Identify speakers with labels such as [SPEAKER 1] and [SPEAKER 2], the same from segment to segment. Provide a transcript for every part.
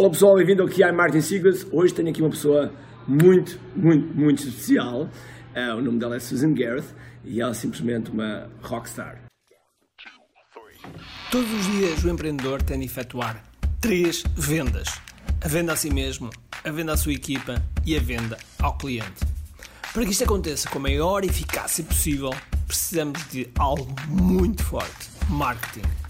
[SPEAKER 1] Olá pessoal, bem-vindo aqui a Martin Secrets. Hoje tenho aqui uma pessoa muito, muito, muito especial. Uh, o nome dela é Susan Gareth e ela é simplesmente uma rockstar.
[SPEAKER 2] Todos os dias o empreendedor tem de efetuar três vendas: a venda a si mesmo, a venda à sua equipa e a venda ao cliente. Para que isto aconteça com a maior eficácia possível, precisamos de algo muito forte: marketing.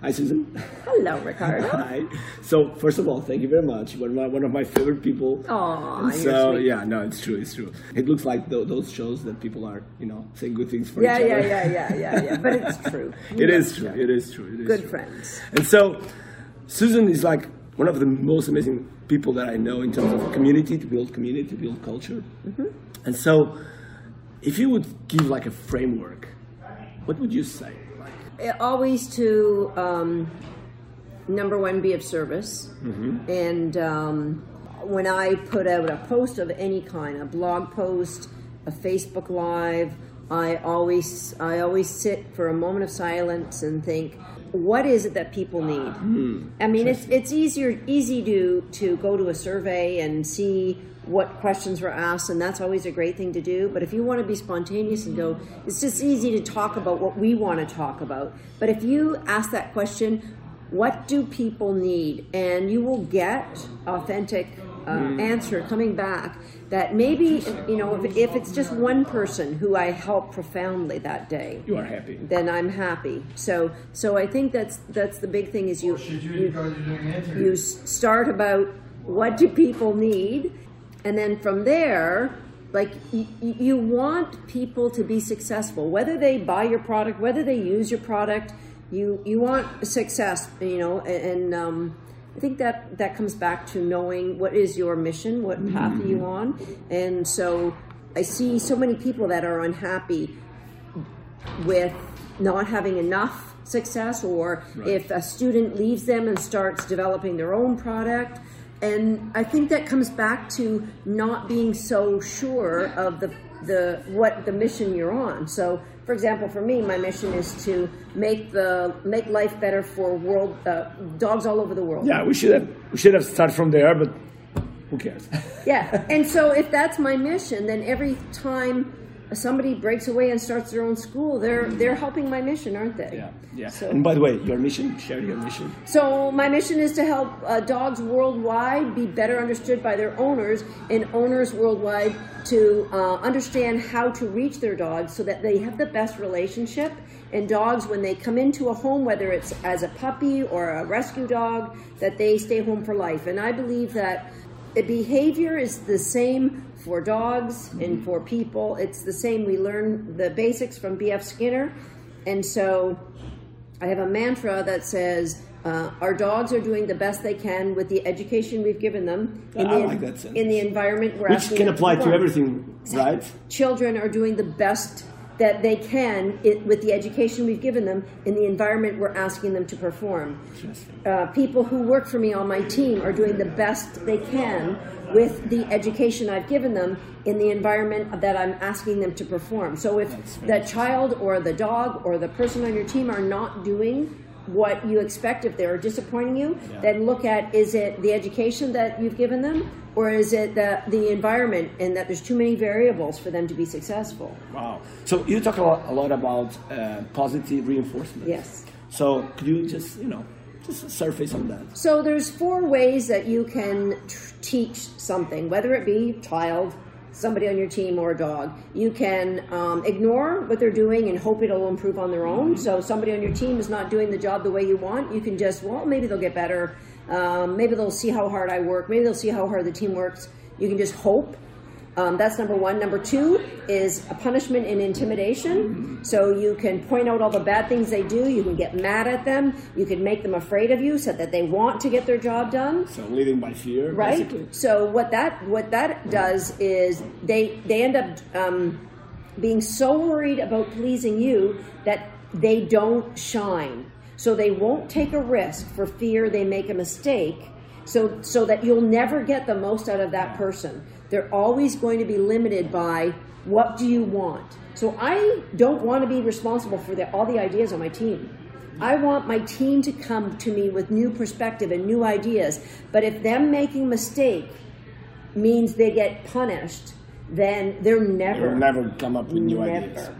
[SPEAKER 1] Hi, Susan.
[SPEAKER 3] Hello, Ricardo.
[SPEAKER 1] Hi. So, first of all, thank you very much. One of my, one of my favorite people.
[SPEAKER 3] You're
[SPEAKER 1] so
[SPEAKER 3] sweet.
[SPEAKER 1] yeah, no, it's true, it's true. It looks like tho- those shows that people are, you know, saying good things for
[SPEAKER 3] Yeah,
[SPEAKER 1] each
[SPEAKER 3] yeah,
[SPEAKER 1] other.
[SPEAKER 3] yeah, yeah, yeah, yeah. But it's true.
[SPEAKER 1] It is true. It is true. It is
[SPEAKER 3] Good
[SPEAKER 1] true.
[SPEAKER 3] friends.
[SPEAKER 1] And so, Susan is like one of the most amazing people that I know in terms of community, to build community, to build culture.
[SPEAKER 3] Mm-hmm.
[SPEAKER 1] And so, if you would give like a framework, what would you say?
[SPEAKER 3] Uh, Always to um, number one, be of service, and um, when I put out a post of any kind, a blog post, a Facebook live, I always I always sit for a moment of silence and think. What is it that people need? I mean, it's it's easier easy to to go to a survey and see what questions were asked, and that's always a great thing to do. But if you want to be spontaneous and go, it's just easy to talk about what we want to talk about. But if you ask that question, what do people need? And you will get authentic uh, answer coming back that maybe, you know, if, if it's just one person who I help profoundly that day,
[SPEAKER 1] you are happy.
[SPEAKER 3] then I'm happy. So, so I think that's that's the big thing is you you, you s- start about what do people need, and then from there, like you want people to be successful, whether they buy your product, whether they use your product. You you want success, you know, and. and um, I think that that comes back to knowing what is your mission, what path are you on, and so I see so many people that are unhappy with not having enough success or if a student leaves them and starts developing their own product and i think that comes back to not being so sure of the the what the mission you're on so for example for me my mission is to make the make life better for world uh, dogs all over the world
[SPEAKER 1] Yeah, we should have we should have started from there, but who cares?
[SPEAKER 3] yeah. And so if that's my mission, then every time somebody breaks away and starts their own school, they're they're helping my mission, aren't they?
[SPEAKER 1] yeah, yeah.
[SPEAKER 3] So,
[SPEAKER 1] And by the way, your mission, share your mission.
[SPEAKER 3] so my mission is to help uh, dogs worldwide be better understood by their owners and owners worldwide to uh, understand how to reach their dogs so that they have the best relationship. And dogs, when they come into a home, whether it's as a puppy or a rescue dog, that they stay home for life. And I believe that the behavior is the same for dogs and for people. It's the same. We learn the basics from B.F. Skinner. And so I have a mantra that says, uh, our dogs are doing the best they can with the education we've given them in,
[SPEAKER 1] I
[SPEAKER 3] the,
[SPEAKER 1] like
[SPEAKER 3] in the environment we're
[SPEAKER 1] Which can apply to everything, right?
[SPEAKER 3] Children are doing the best that they can i with the education we've given them in the environment we're asking them to perform. Uh, people who work for me on my team are doing the best they can with the education I've given them in the environment that I'm asking them to perform. So if the child or the dog or the person on your team are not doing what you expect if they're disappointing you, then look at is it the education that you've given them or is it the, the environment and that there's too many variables for them to be successful?
[SPEAKER 1] Wow. So you talk a lot, a lot about uh, positive reinforcement.
[SPEAKER 3] Yes.
[SPEAKER 1] So could you just, you know, just surface on that?
[SPEAKER 3] So there's four ways that you can tr- teach something, whether it be child, somebody on your team, or a dog. You can um, ignore what they're doing and hope it'll improve on their own. So somebody on your team is not doing the job the way you want. You can just, well, maybe they'll get better. Um, maybe they'll see how hard I work. Maybe they'll see how hard the team works. You can just hope. Um, that's number one. Number two is a punishment and intimidation. So you can point out all the bad things they do. You can get mad at them. You can make them afraid of you so that they want to get their job done.
[SPEAKER 1] So leading by fear,
[SPEAKER 3] Right.
[SPEAKER 1] basically.
[SPEAKER 3] So what that what that does is they they end up um, being so worried about pleasing you that they don't shine. So they won't take a risk for fear they make a mistake. So so that you'll never get the most out of that person. They're always going to be limited by what do you want. So I don't want to be responsible for the, all the ideas on my team. I want my team to come to me with new perspective and new ideas. But if them making mistake means they get punished, then they're never
[SPEAKER 1] You'll never come up with new
[SPEAKER 3] never.
[SPEAKER 1] ideas.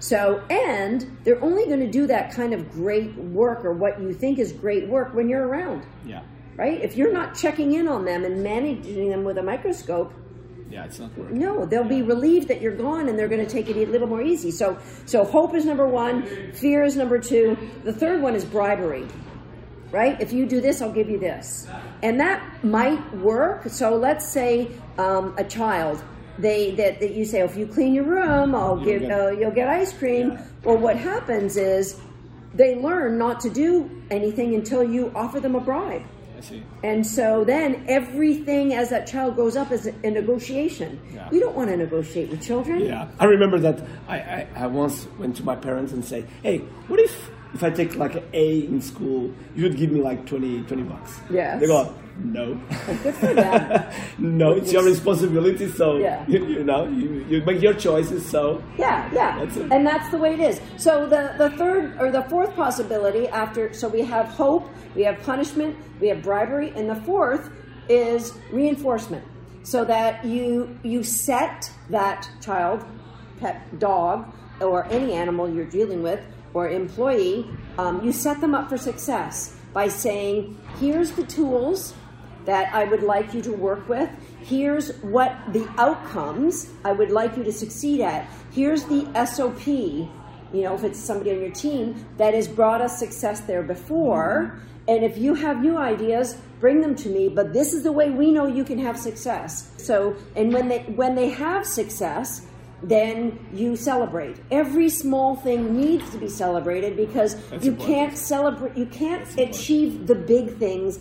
[SPEAKER 3] So, and they're only going to do that kind of great work or what you think is great work when you're around,
[SPEAKER 1] Yeah,
[SPEAKER 3] right? If you're not checking in on them and managing them with a microscope,
[SPEAKER 1] yeah, it's not working.
[SPEAKER 3] no, they'll be relieved that you're gone and they're going to take it a little more easy. So, so hope is number one, fear is number two. The third one is bribery, right? If you do this, I'll give you this, and that might work. So let's say um, a child. They that, that you say, oh, if you clean your room, I'll
[SPEAKER 1] You'll
[SPEAKER 3] give
[SPEAKER 1] get-
[SPEAKER 3] uh, you'll get ice cream. Well, what happens is they learn not to do anything until you offer them a bribe.
[SPEAKER 1] I see.
[SPEAKER 3] And so then everything as that child grows up is a negotiation.
[SPEAKER 1] Yeah.
[SPEAKER 3] We don't want to negotiate with children.
[SPEAKER 1] Yeah, I remember that. I, I, I once went to my parents and say, "Hey, what if if I take like an A in school, you would give me like 20, 20 bucks?"
[SPEAKER 3] Yes.
[SPEAKER 1] They go, "No, no, it's your responsibility. So
[SPEAKER 3] Yeah.
[SPEAKER 1] you, you know, you, you make your choices. So
[SPEAKER 3] Yeah, yeah.
[SPEAKER 1] That's it.
[SPEAKER 3] And that's the way it is. So the, the third or the fourth possibility after so we have hope, we have punishment, we have bribery, and the fourth is reinforcement. So that you you set that child, pet dog, or any animal you're dealing with, or employee, um, you set them up for success by saying, here's the tools that I would like you to work with. Here's what the outcomes I would like you to succeed at. Here's the SOP, you know, if it's somebody on your team that has brought us success there before. And if you have new ideas, bring them to me, but this is the way we know you can have success. So, and when they when they have success, then you celebrate. Every small thing needs to be celebrated because
[SPEAKER 1] That's
[SPEAKER 3] you
[SPEAKER 1] important.
[SPEAKER 3] can't celebrate you can't achieve the big things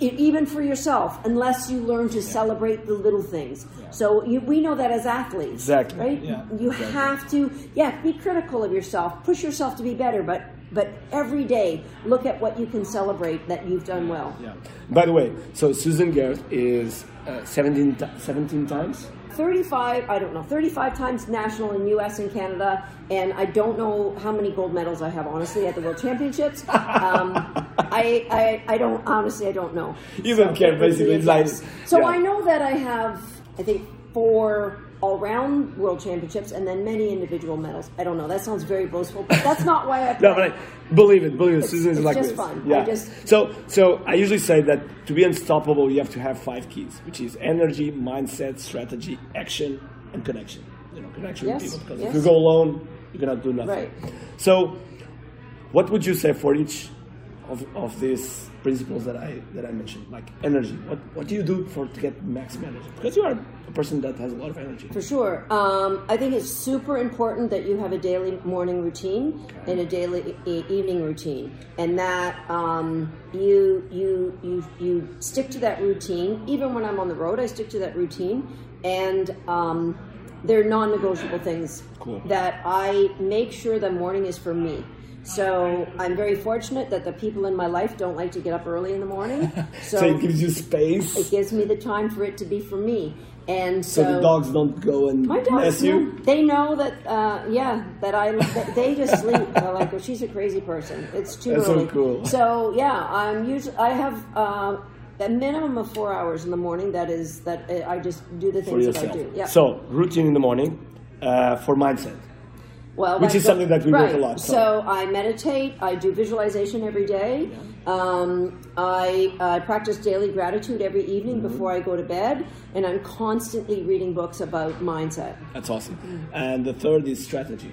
[SPEAKER 3] e- even for yourself unless you learn to celebrate the little things. So you, we know that as athletes
[SPEAKER 1] Exactly.
[SPEAKER 3] right?
[SPEAKER 1] Yeah,
[SPEAKER 3] you
[SPEAKER 1] exactly.
[SPEAKER 3] have to yeah be critical of yourself. Push yourself to be better but but every day look at what you can celebrate that you've done well.
[SPEAKER 1] Yeah. By the way, so Susan Garrett is uh, 17, 17 times.
[SPEAKER 3] 35 i don't know 35 times national in us and canada and i don't know how many gold medals i have honestly at the world championships. Um, I, I i don't honestly i don't know
[SPEAKER 1] You don't care,
[SPEAKER 3] would be
[SPEAKER 1] basically, it's like-
[SPEAKER 3] so
[SPEAKER 1] yeah.
[SPEAKER 3] i know that i have i think four all-round world championships and then many individual medals i don't know that sounds very boastful but that's not why i
[SPEAKER 1] No, but I, believe it, believe it. Susan is
[SPEAKER 3] it's
[SPEAKER 1] like
[SPEAKER 3] just
[SPEAKER 1] this.
[SPEAKER 3] fun.
[SPEAKER 1] Yeah.
[SPEAKER 3] just-
[SPEAKER 1] so, so I usually say that to be unstoppable, you have to have five keys, which is energy, mindset, strategy, action, and connection. You know, connection
[SPEAKER 3] Yes,
[SPEAKER 1] with people. Because
[SPEAKER 3] yes.
[SPEAKER 1] if you go alone, you cannot do nothing.
[SPEAKER 3] Right.
[SPEAKER 1] So, what would you say for each of, of these principles that I that I mentioned, like energy? What what do you do for to get maximum energy? Because you are a person that has a lot of energy.
[SPEAKER 3] For sure. Um, I think it's super important that you have a daily morning routine and a daily e- evening routine, and that um, you you you you stick to that routine. Even when I'm on the road, I stick to that routine, and um, they're non-negotiable things
[SPEAKER 1] Cool.
[SPEAKER 3] that I make sure the morning is for me. So I'm very fortunate that the people in my life don't like to get up early in the morning.
[SPEAKER 1] So, it gives you space,
[SPEAKER 3] it gives me the time for it to be for me. And
[SPEAKER 1] so,
[SPEAKER 3] so,
[SPEAKER 1] the dogs don't go and
[SPEAKER 3] my
[SPEAKER 1] mess
[SPEAKER 3] dogs,
[SPEAKER 1] you.
[SPEAKER 3] know, they know that, uh, yeah, that I, that they just sleep. They're like, well, she's a crazy person. It's too
[SPEAKER 1] That's so
[SPEAKER 3] early.
[SPEAKER 1] cool.
[SPEAKER 3] So yeah, I'm usually, I have uh, a minimum of four hours in the morning. That is that I just do the things that I do. Yeah.
[SPEAKER 1] So routine in the morning uh, for mindset.
[SPEAKER 3] Well,
[SPEAKER 1] Which is something that we work a lot, so-
[SPEAKER 3] So I meditate. I do visualization every day. Um, I, I practice daily gratitude every evening
[SPEAKER 1] Mm-hmm.
[SPEAKER 3] before I go to bed, and I'm constantly reading books about mindset.
[SPEAKER 1] That's awesome. And the third is strategy.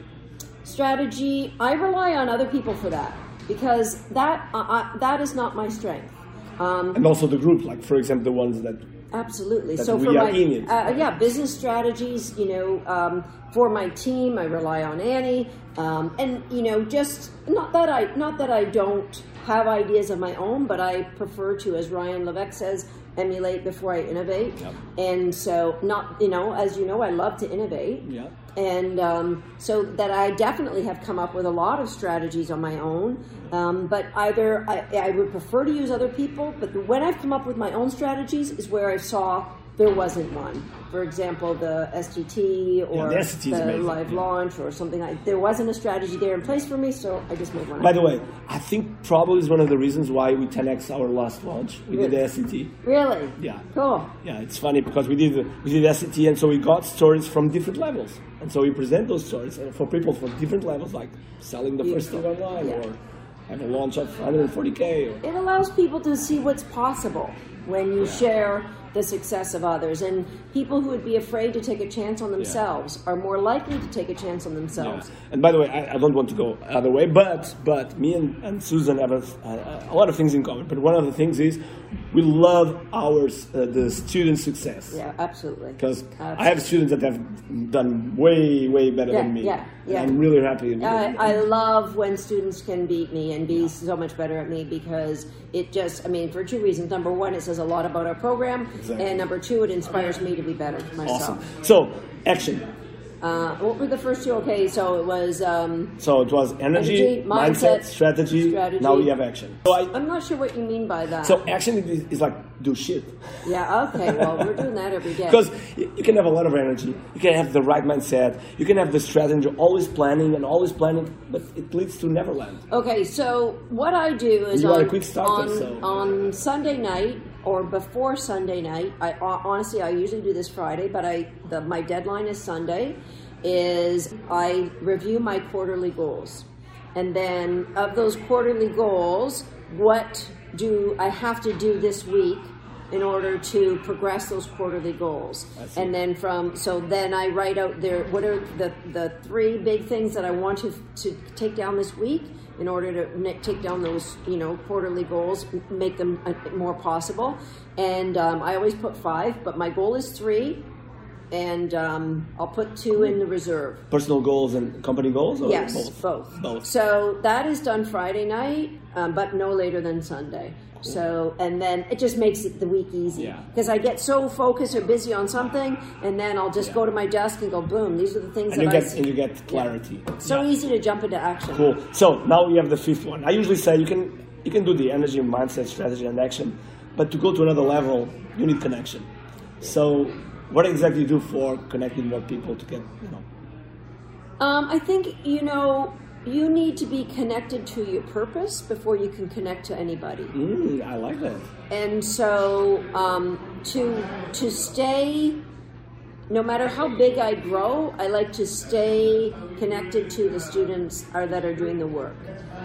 [SPEAKER 3] strategy i rely on other people for that because that uh, uh, that is not my strength um,
[SPEAKER 1] And also the group, like for example, the ones that
[SPEAKER 3] Absolutely.
[SPEAKER 1] That
[SPEAKER 3] so for my. Uh, yeah, business strategies. You know, um, for my team, I rely on Annie, um, and you know, just not that I not that I don't have ideas of my own, but I prefer to, as Ryan Levesque says, emulate before I innovate.
[SPEAKER 1] Yep.
[SPEAKER 3] And so, not you know, as you know, I love to innovate.
[SPEAKER 1] Yeah.
[SPEAKER 3] And um, so that I definitely have come up with a lot of strategies on my own. Um, but either I, I would prefer to use other people, but when I've come up with my own strategies is where I saw there wasn't one. For example, the STT or
[SPEAKER 1] the
[SPEAKER 3] the live
[SPEAKER 1] yeah.
[SPEAKER 3] launch or something like there wasn't a strategy there in place for me, so I just made one.
[SPEAKER 1] By
[SPEAKER 3] up.
[SPEAKER 1] the way, I think probably is one of the reasons why we 10x our last launch. We did the SCT.
[SPEAKER 3] really?
[SPEAKER 1] Yeah.
[SPEAKER 3] Cool.
[SPEAKER 1] Yeah, it's funny because we did the we did SCT, and so we got stories from different levels, and so we present those stories uh, for people from different levels, like selling the first thing online
[SPEAKER 3] Yeah.
[SPEAKER 1] or have a launch of 140k. Or,
[SPEAKER 3] It allows people to see what's possible when you share the success of others. And people who would be afraid to take a chance on themselves are more likely to take a chance on
[SPEAKER 1] Yeah.
[SPEAKER 3] themselves.
[SPEAKER 1] And by the way, I, I don't want to go other way, but but me and, and Susan have a, a, a lot of things in common. But one of the things is we love our uh, the student success.
[SPEAKER 3] Yeah, absolutely.
[SPEAKER 1] Because I have students that have done way way better
[SPEAKER 3] Yeah,
[SPEAKER 1] than me.
[SPEAKER 3] yeah, yeah.
[SPEAKER 1] I'm really happy.
[SPEAKER 3] I. I love when students can beat me and be so much better at me because it just, I mean, for two reasons. Number one, it says a lot about our program.
[SPEAKER 1] Exactly.
[SPEAKER 3] And number two, it inspires me to be better myself.
[SPEAKER 1] awesome. So action.
[SPEAKER 3] Uh, what were the first two? Okay, so it was. Um,
[SPEAKER 1] So it was energy,
[SPEAKER 3] Energy,
[SPEAKER 1] mindset,
[SPEAKER 3] mindset,
[SPEAKER 1] strategy.
[SPEAKER 3] strategy.
[SPEAKER 1] Now we have action. So, I,
[SPEAKER 3] I'm not sure what you mean by that.
[SPEAKER 1] so action is, is like do shit.
[SPEAKER 3] yeah, okay, well, we're doing that every day.
[SPEAKER 1] Because you can have a lot of energy, you can have the right mindset, you can have the strategy, always planning and always planning, but it leads to Neverland.
[SPEAKER 3] Okay, so what I do is
[SPEAKER 1] You
[SPEAKER 3] on,
[SPEAKER 1] quick starter,
[SPEAKER 3] on,
[SPEAKER 1] so-
[SPEAKER 3] on Sunday night or before Sunday night. I honestly, I usually do this Friday, but I the, my deadline is Sunday. Is I review my quarterly goals, and then of those quarterly goals, what do I have to do this week in order to progress those quarterly goals? And then from so then I write out there what are the the three big things that I want to to take down this week in order to take down those you know quarterly goals, make them uh, more possible. And um, I always put five, but my goal is three, and um, I'll put two in the reserve.
[SPEAKER 1] Personal goals and company goals? Or
[SPEAKER 3] Yes,
[SPEAKER 1] both?
[SPEAKER 3] both.
[SPEAKER 1] Both.
[SPEAKER 3] So that is done Friday night, um, but no later than Sunday. So, and then it just makes it the week easy
[SPEAKER 1] Yeah.
[SPEAKER 3] because I get so focused or busy on something, and then I'll just
[SPEAKER 1] Yeah.
[SPEAKER 3] go to my desk and go, boom, these are the things
[SPEAKER 1] and
[SPEAKER 3] that
[SPEAKER 1] you
[SPEAKER 3] I
[SPEAKER 1] get
[SPEAKER 3] see.
[SPEAKER 1] and you get clarity.
[SPEAKER 3] so
[SPEAKER 1] Yeah.
[SPEAKER 3] easy to jump into action.
[SPEAKER 1] Cool. So now we have the fifth one. I usually say you can you can do the energy, mindset, strategy, and action, but to go to another level, you need connection. So what exactly you do for connecting more people to get you know?
[SPEAKER 3] Um, I think you know you need to be connected to your purpose before you can connect to anybody.
[SPEAKER 1] Mm, I like that.
[SPEAKER 3] and so um, to to stay no matter how big i grow i like to stay connected to the students are, that are doing the work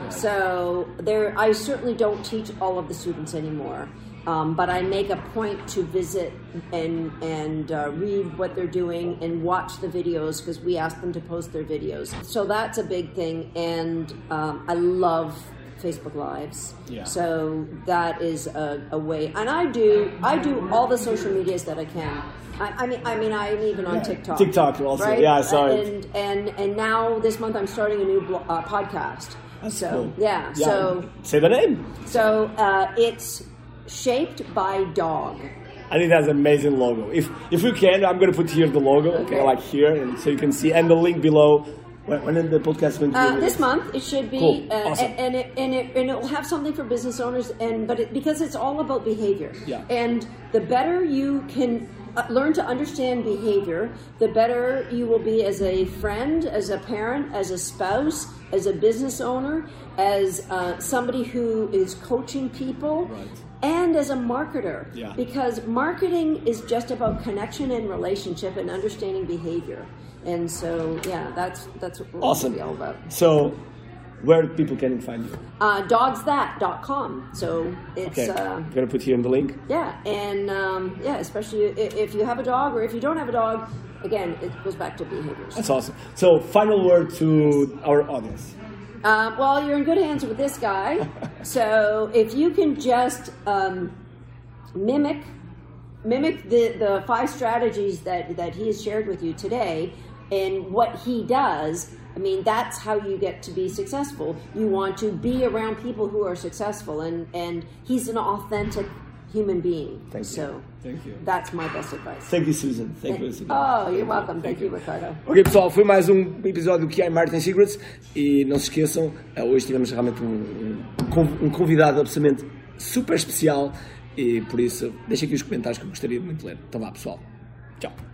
[SPEAKER 3] so there i certainly don't teach all of the students anymore um, but I make a point to visit and and uh, read what they're doing and watch the videos because we ask them to post their videos. So that's a big thing, and um, I love Facebook Lives.
[SPEAKER 1] Yeah.
[SPEAKER 3] So that is a, a way, and I do I do all the social medias that I can. I, I mean, I mean, I'm even on
[SPEAKER 1] Yeah,
[SPEAKER 3] TikTok.
[SPEAKER 1] TikTok also.
[SPEAKER 3] right?
[SPEAKER 1] Yeah, it.
[SPEAKER 3] and, And and now this month I'm starting a new uh, podcast.
[SPEAKER 1] That's
[SPEAKER 3] so
[SPEAKER 1] cool.
[SPEAKER 3] yeah, so
[SPEAKER 1] say the name.
[SPEAKER 3] so uh, it's shaped by dog.
[SPEAKER 1] And it has an amazing logo. If if we can, I'm gonna put here the logo, okay, like here, and so you can see, and the link below. When, when the podcast going to be
[SPEAKER 3] Uh, this month it should be,
[SPEAKER 1] Cool.
[SPEAKER 3] uh,
[SPEAKER 1] Awesome.
[SPEAKER 3] and, and it and it and it will have something for business owners, and but it, because it's all about behavior.
[SPEAKER 1] Yeah.
[SPEAKER 3] And the better you can uh, learn to understand behavior, the better you will be as a friend, as a parent, as a spouse, as a business owner, as uh, somebody who is coaching people.
[SPEAKER 1] Right.
[SPEAKER 3] And as a marketer,
[SPEAKER 1] Yeah.
[SPEAKER 3] because marketing is just about connection and relationship and understanding behavior, and so yeah, that's that's what we're
[SPEAKER 1] Awesome.
[SPEAKER 3] all about.
[SPEAKER 1] So, where people can find you?
[SPEAKER 3] Uh, dogsthat.com. So it's
[SPEAKER 1] Okay,
[SPEAKER 3] uh,
[SPEAKER 1] I'm gonna put here in the link.
[SPEAKER 3] yeah, and um, yeah, especially if, if you have a dog or if you don't have a dog. Again, it goes back to behaviors.
[SPEAKER 1] That's awesome. So, final word to our audience.
[SPEAKER 3] Uh, well, you're in good hands with this guy. so if you can just um, mimic mimic the, the five strategies that, that he has shared with you today and what he does. I mean, that's how you get to be successful. You want to be around people who are successful, and, and he's an authentic human being.
[SPEAKER 1] Thank you.
[SPEAKER 3] so
[SPEAKER 1] Thank you.
[SPEAKER 3] that's my best advice.
[SPEAKER 1] Thank you, Susan. Thank you, Susan.
[SPEAKER 3] Oh, you're welcome. Thank you, Ricardo.
[SPEAKER 1] Ok, pessoal, foi mais um episódio do QI Marketing Secrets e não se esqueçam, eh, hoje tivemos realmente um, um, um convidado absolutamente super especial e por isso deixem aqui os comentários que eu gostaria de muito ler. Então vá, pessoal. Tchau.